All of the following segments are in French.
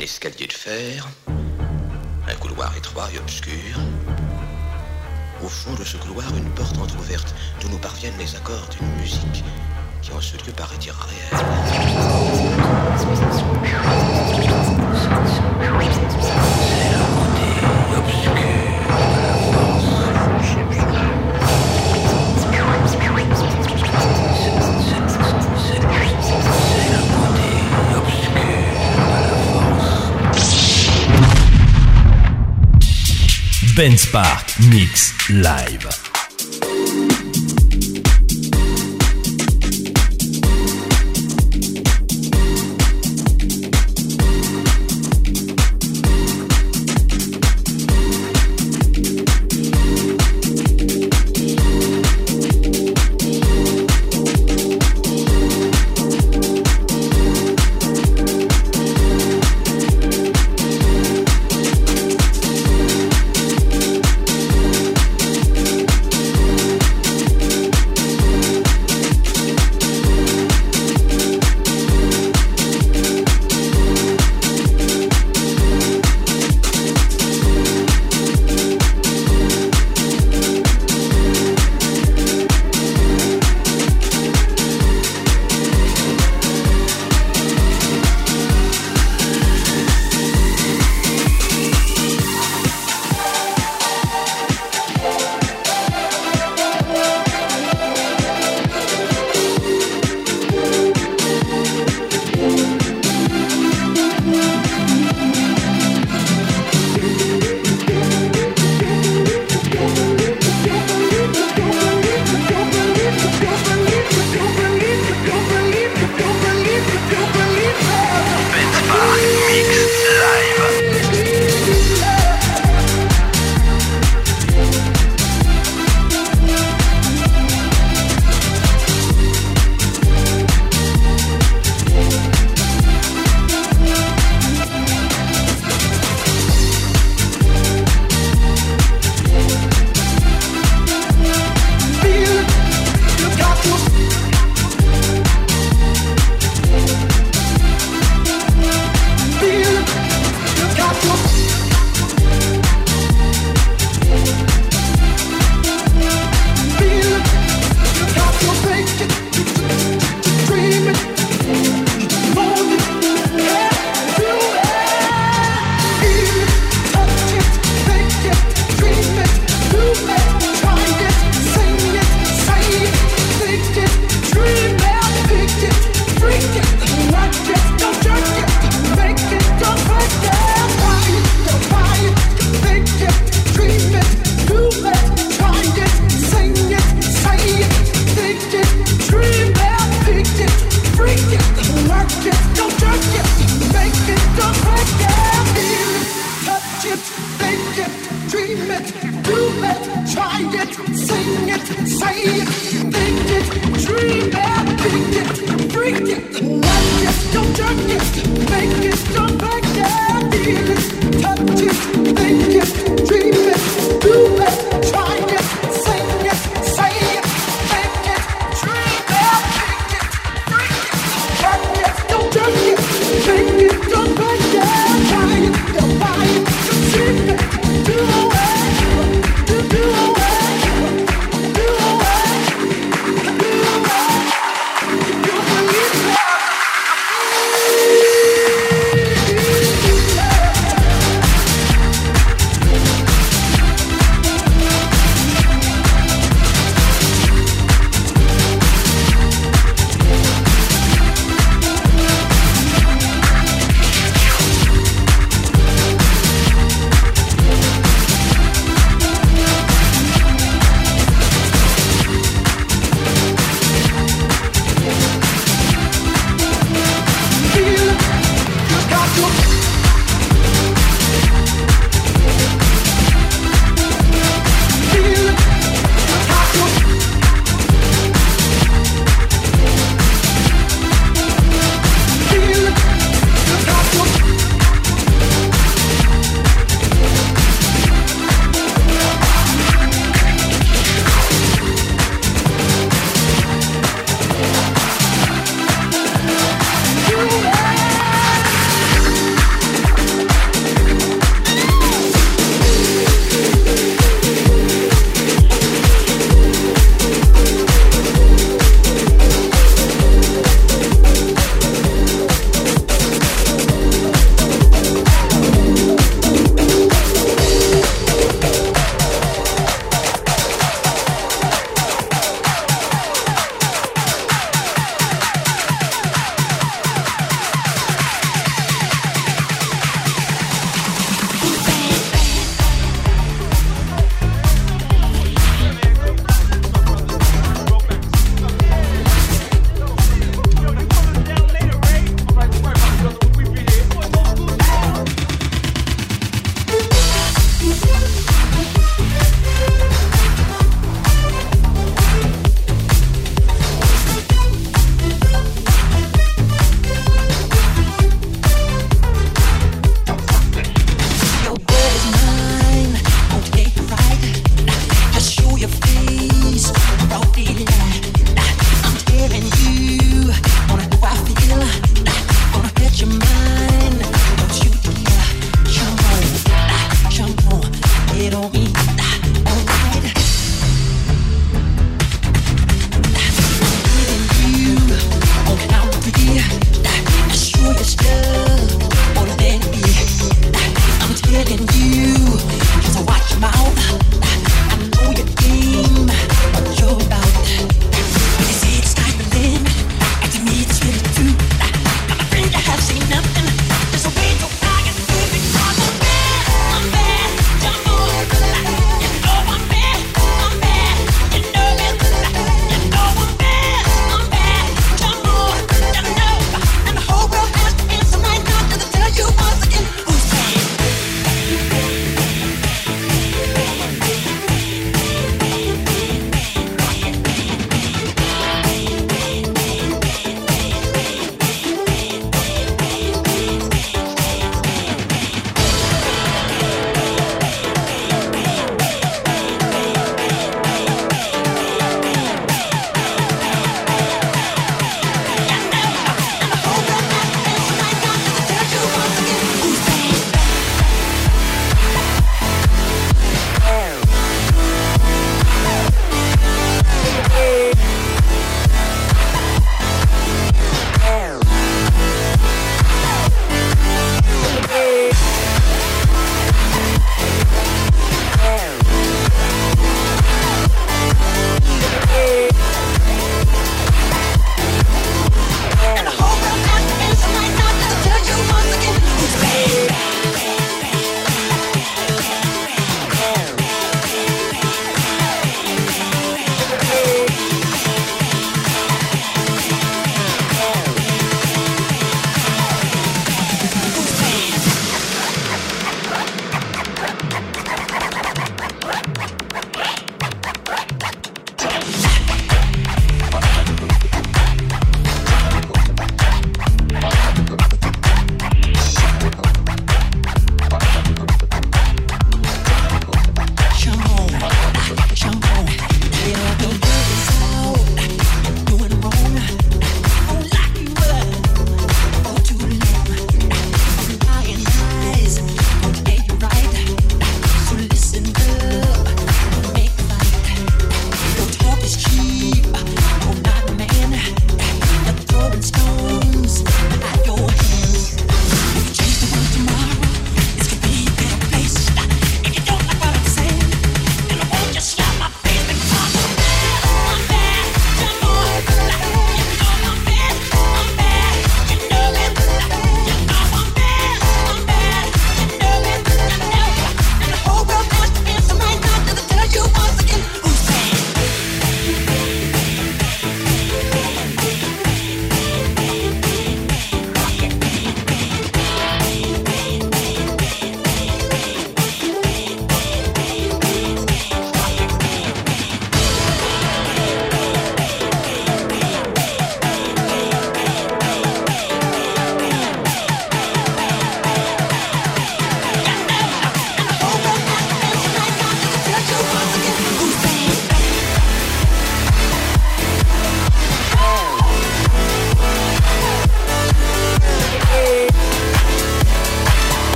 Un escalier de fer, un couloir étroit et obscur. Au fond de ce couloir, une porte entr'ouverte d'où nous parviennent les accords d'une musique qui en ce lieu paraît irréelle. Ben Spark Mix Live.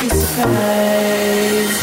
be surprised.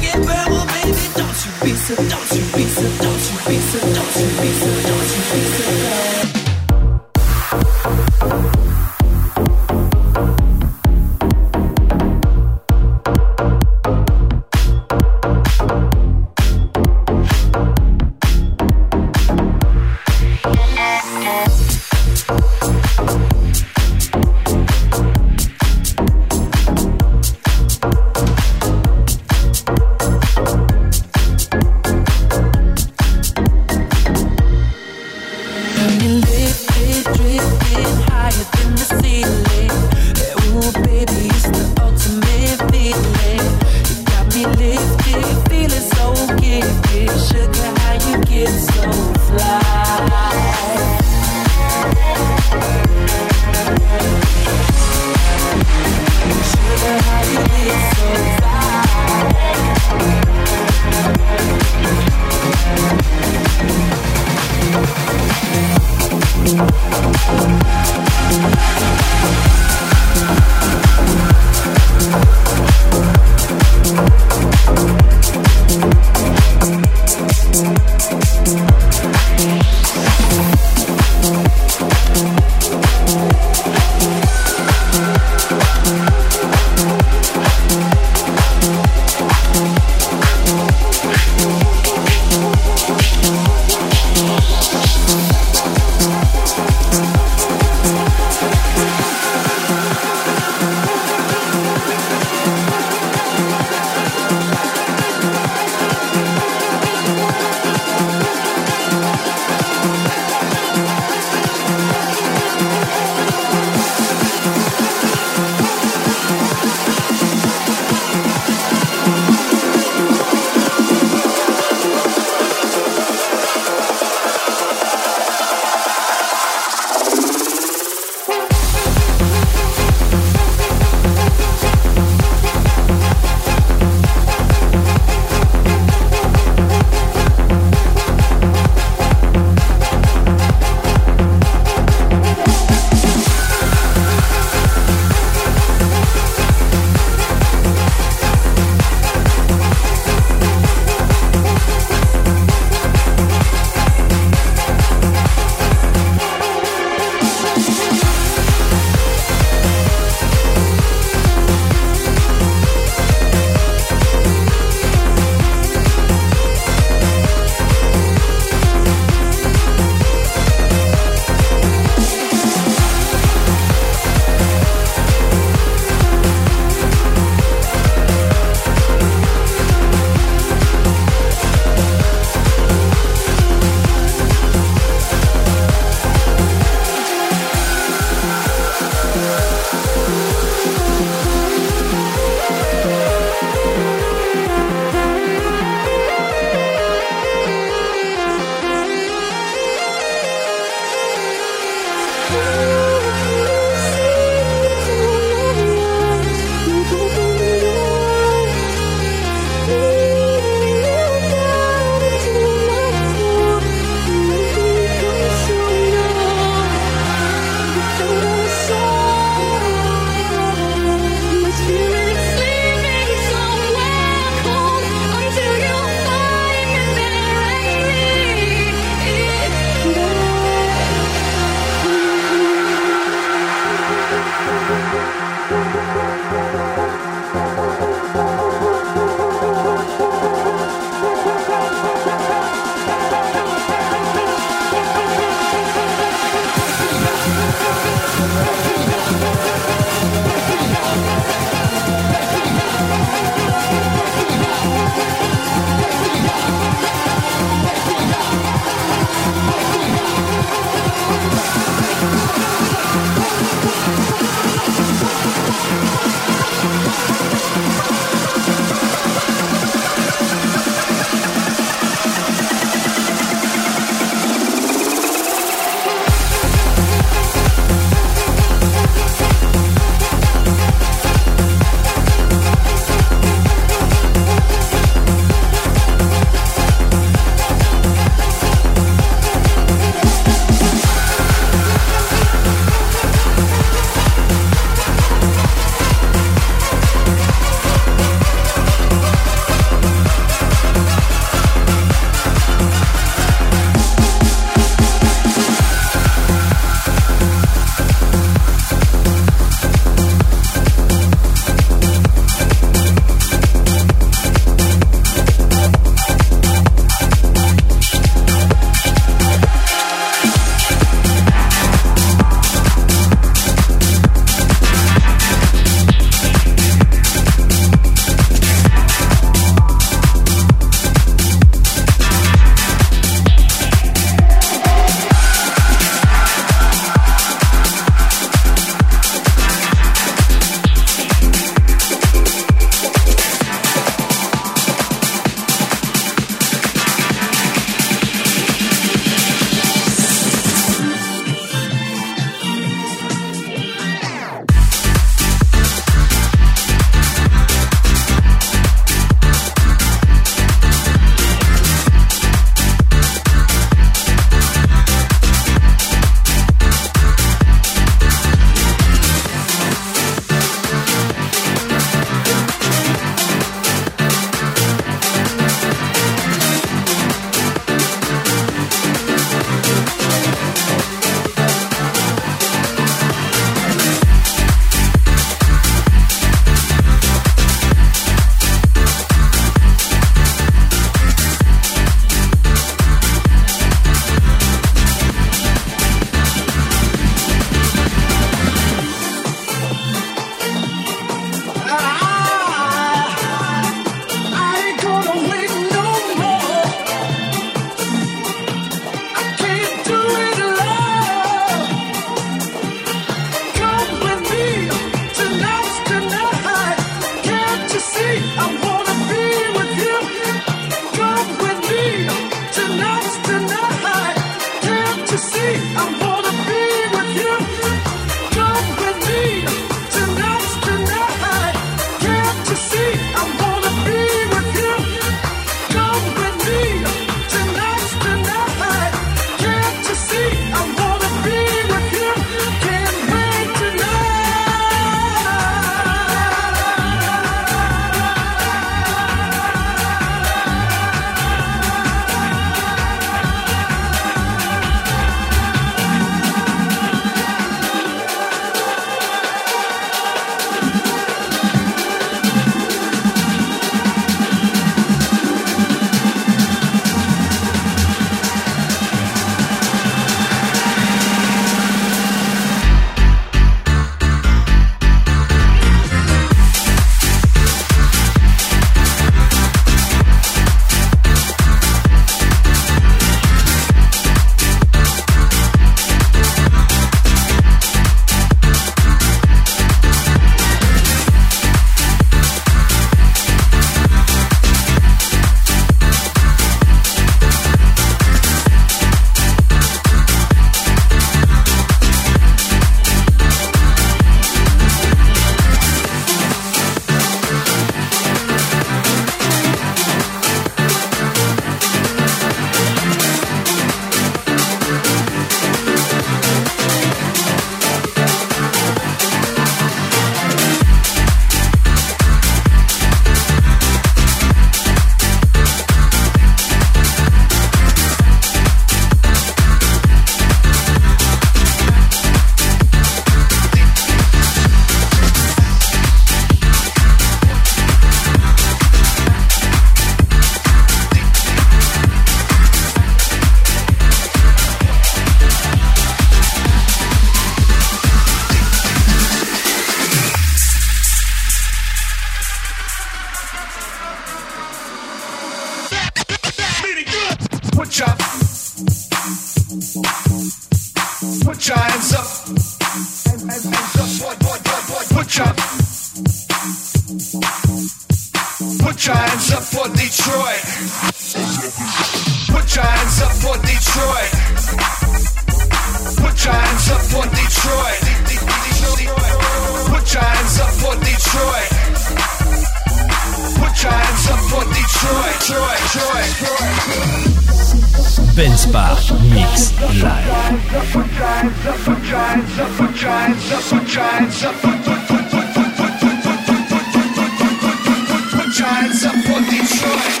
Detroit,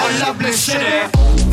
a lovely city.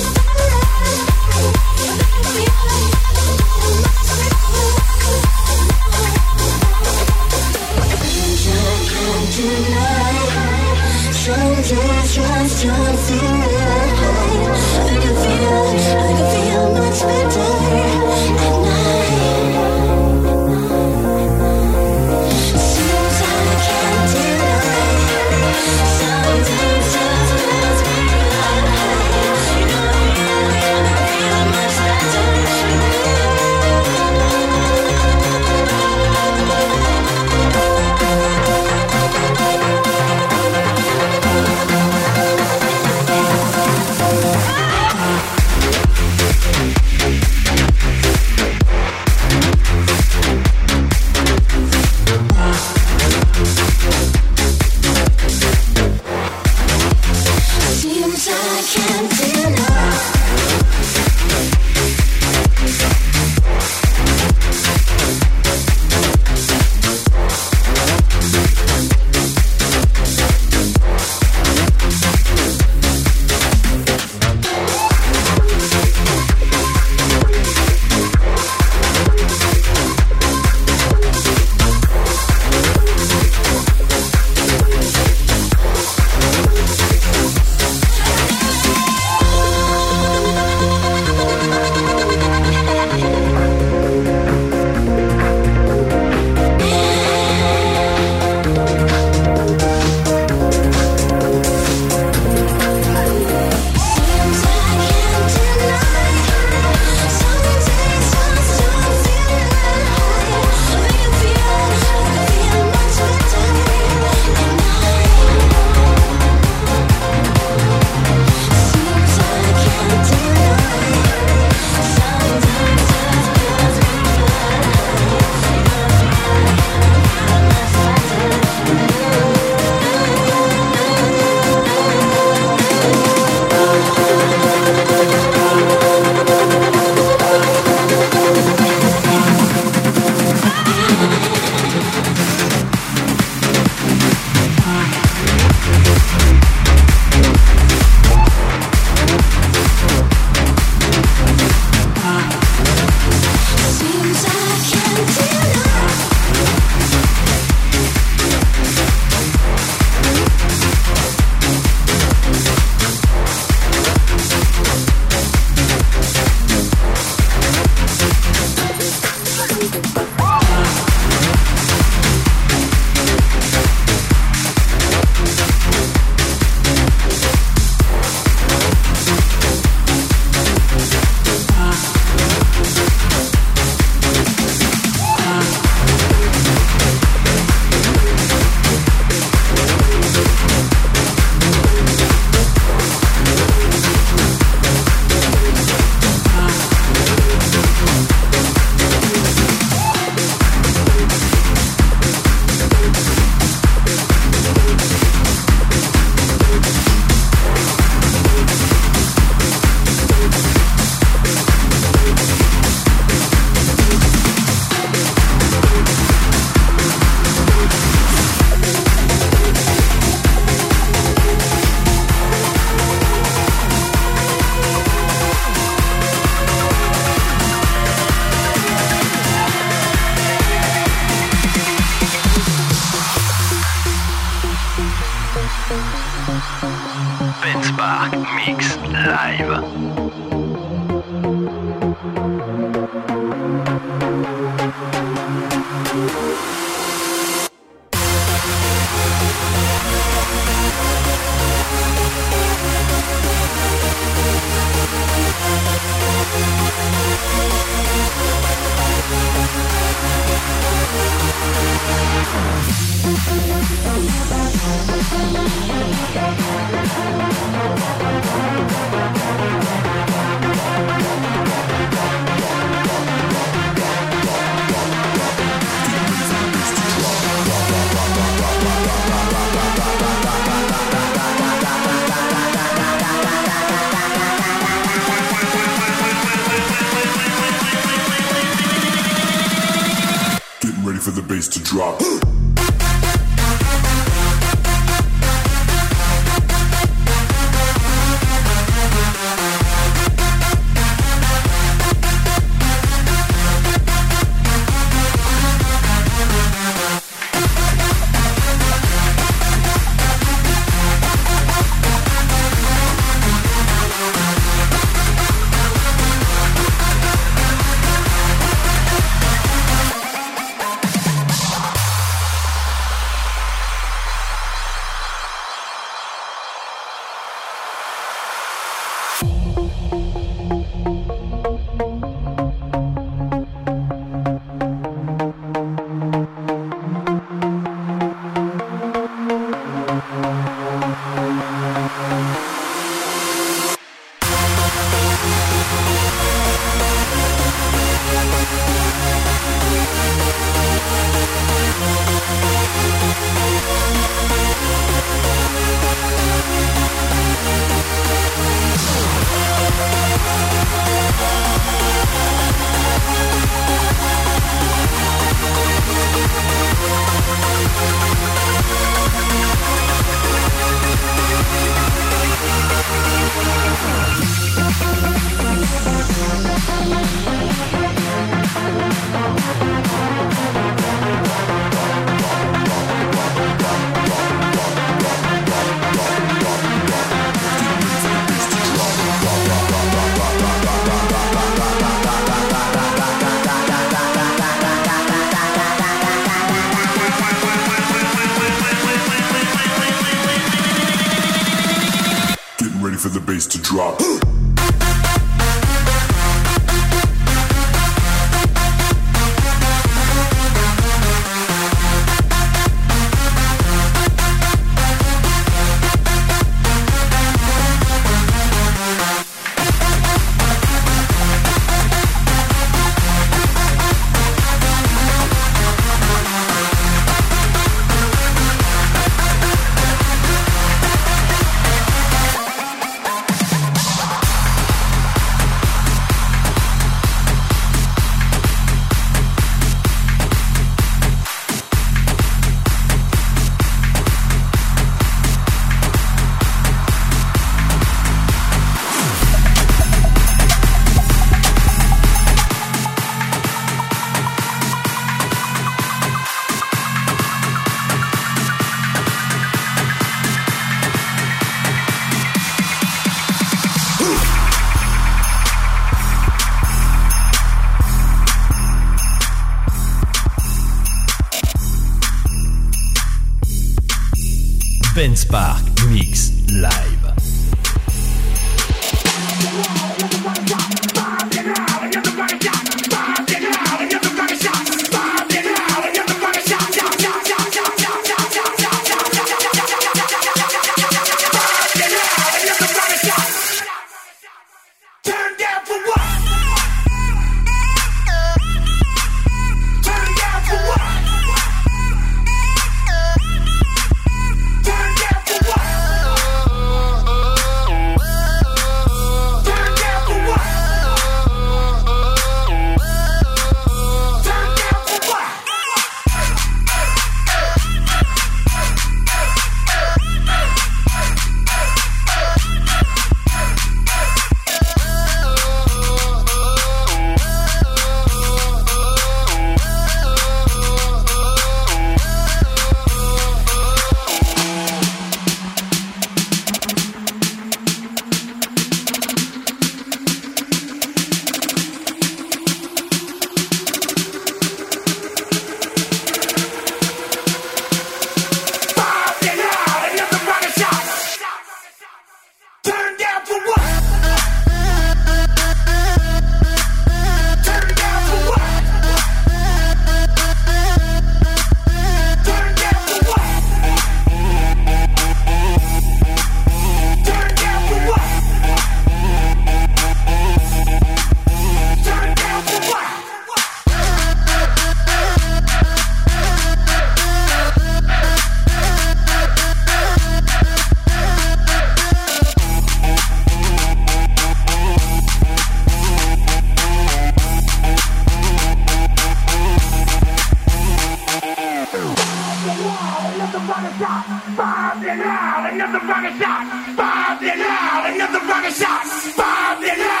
fucking shot, bombed it out, another fucking shot, bombed it out, another fucking shot, Five it out.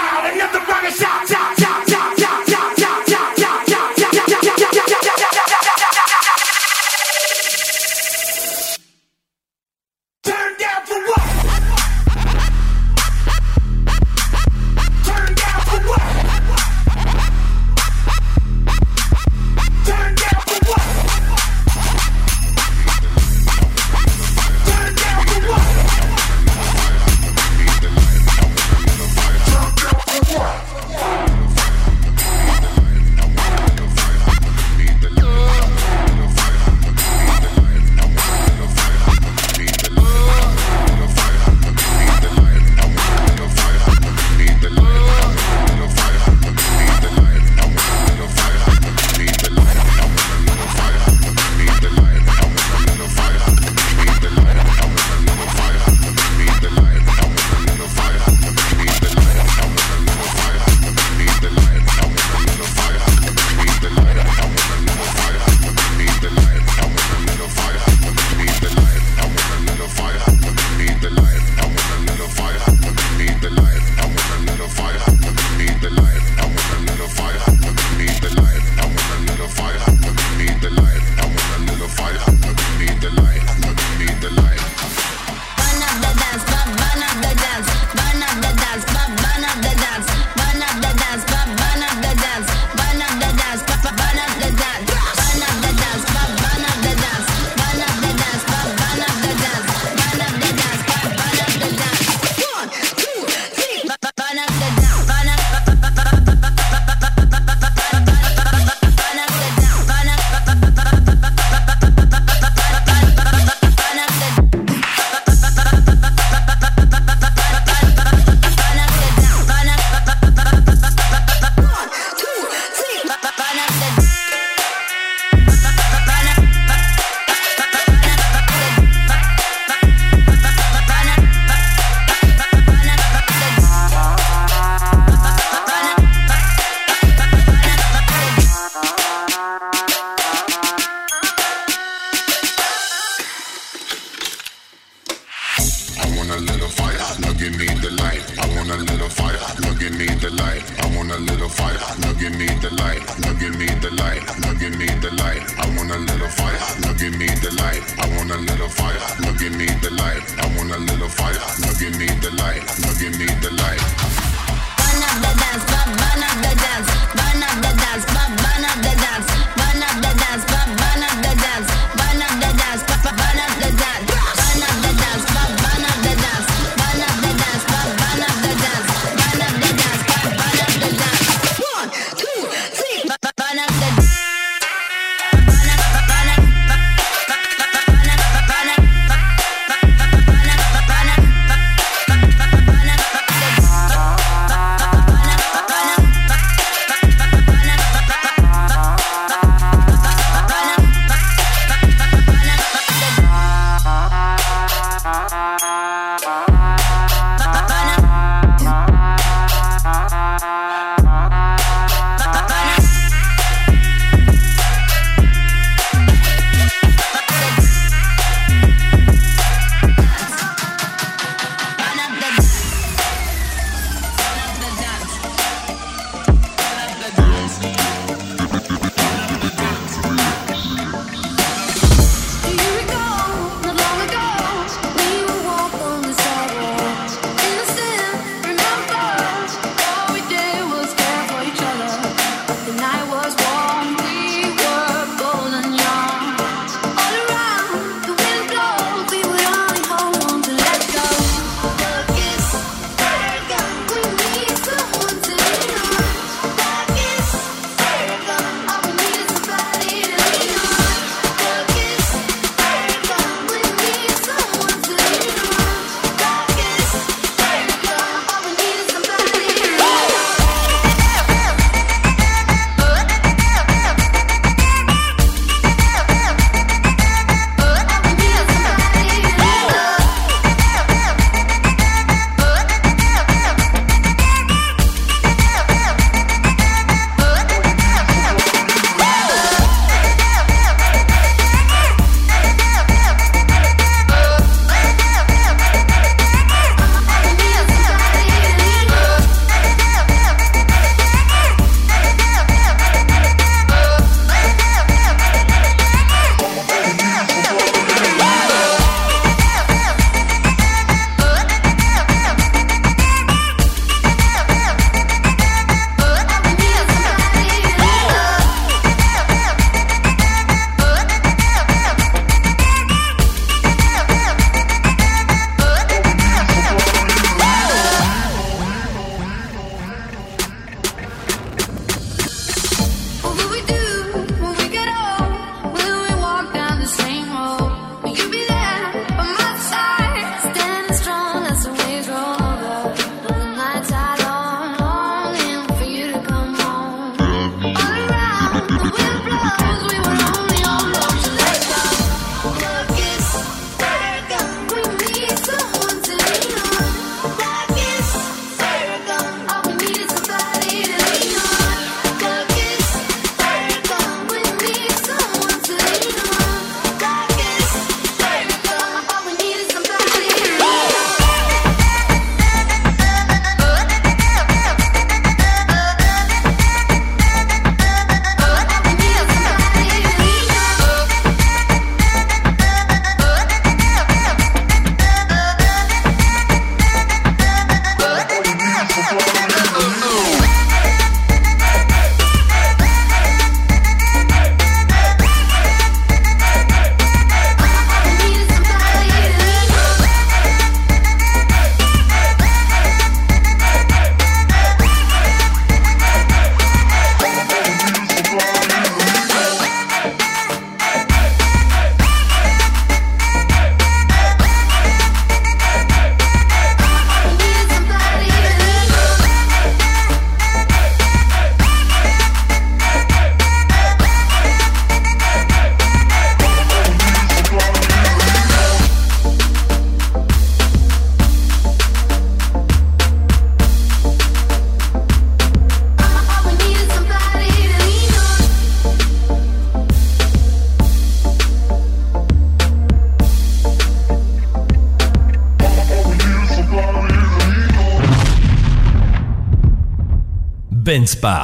Benspot.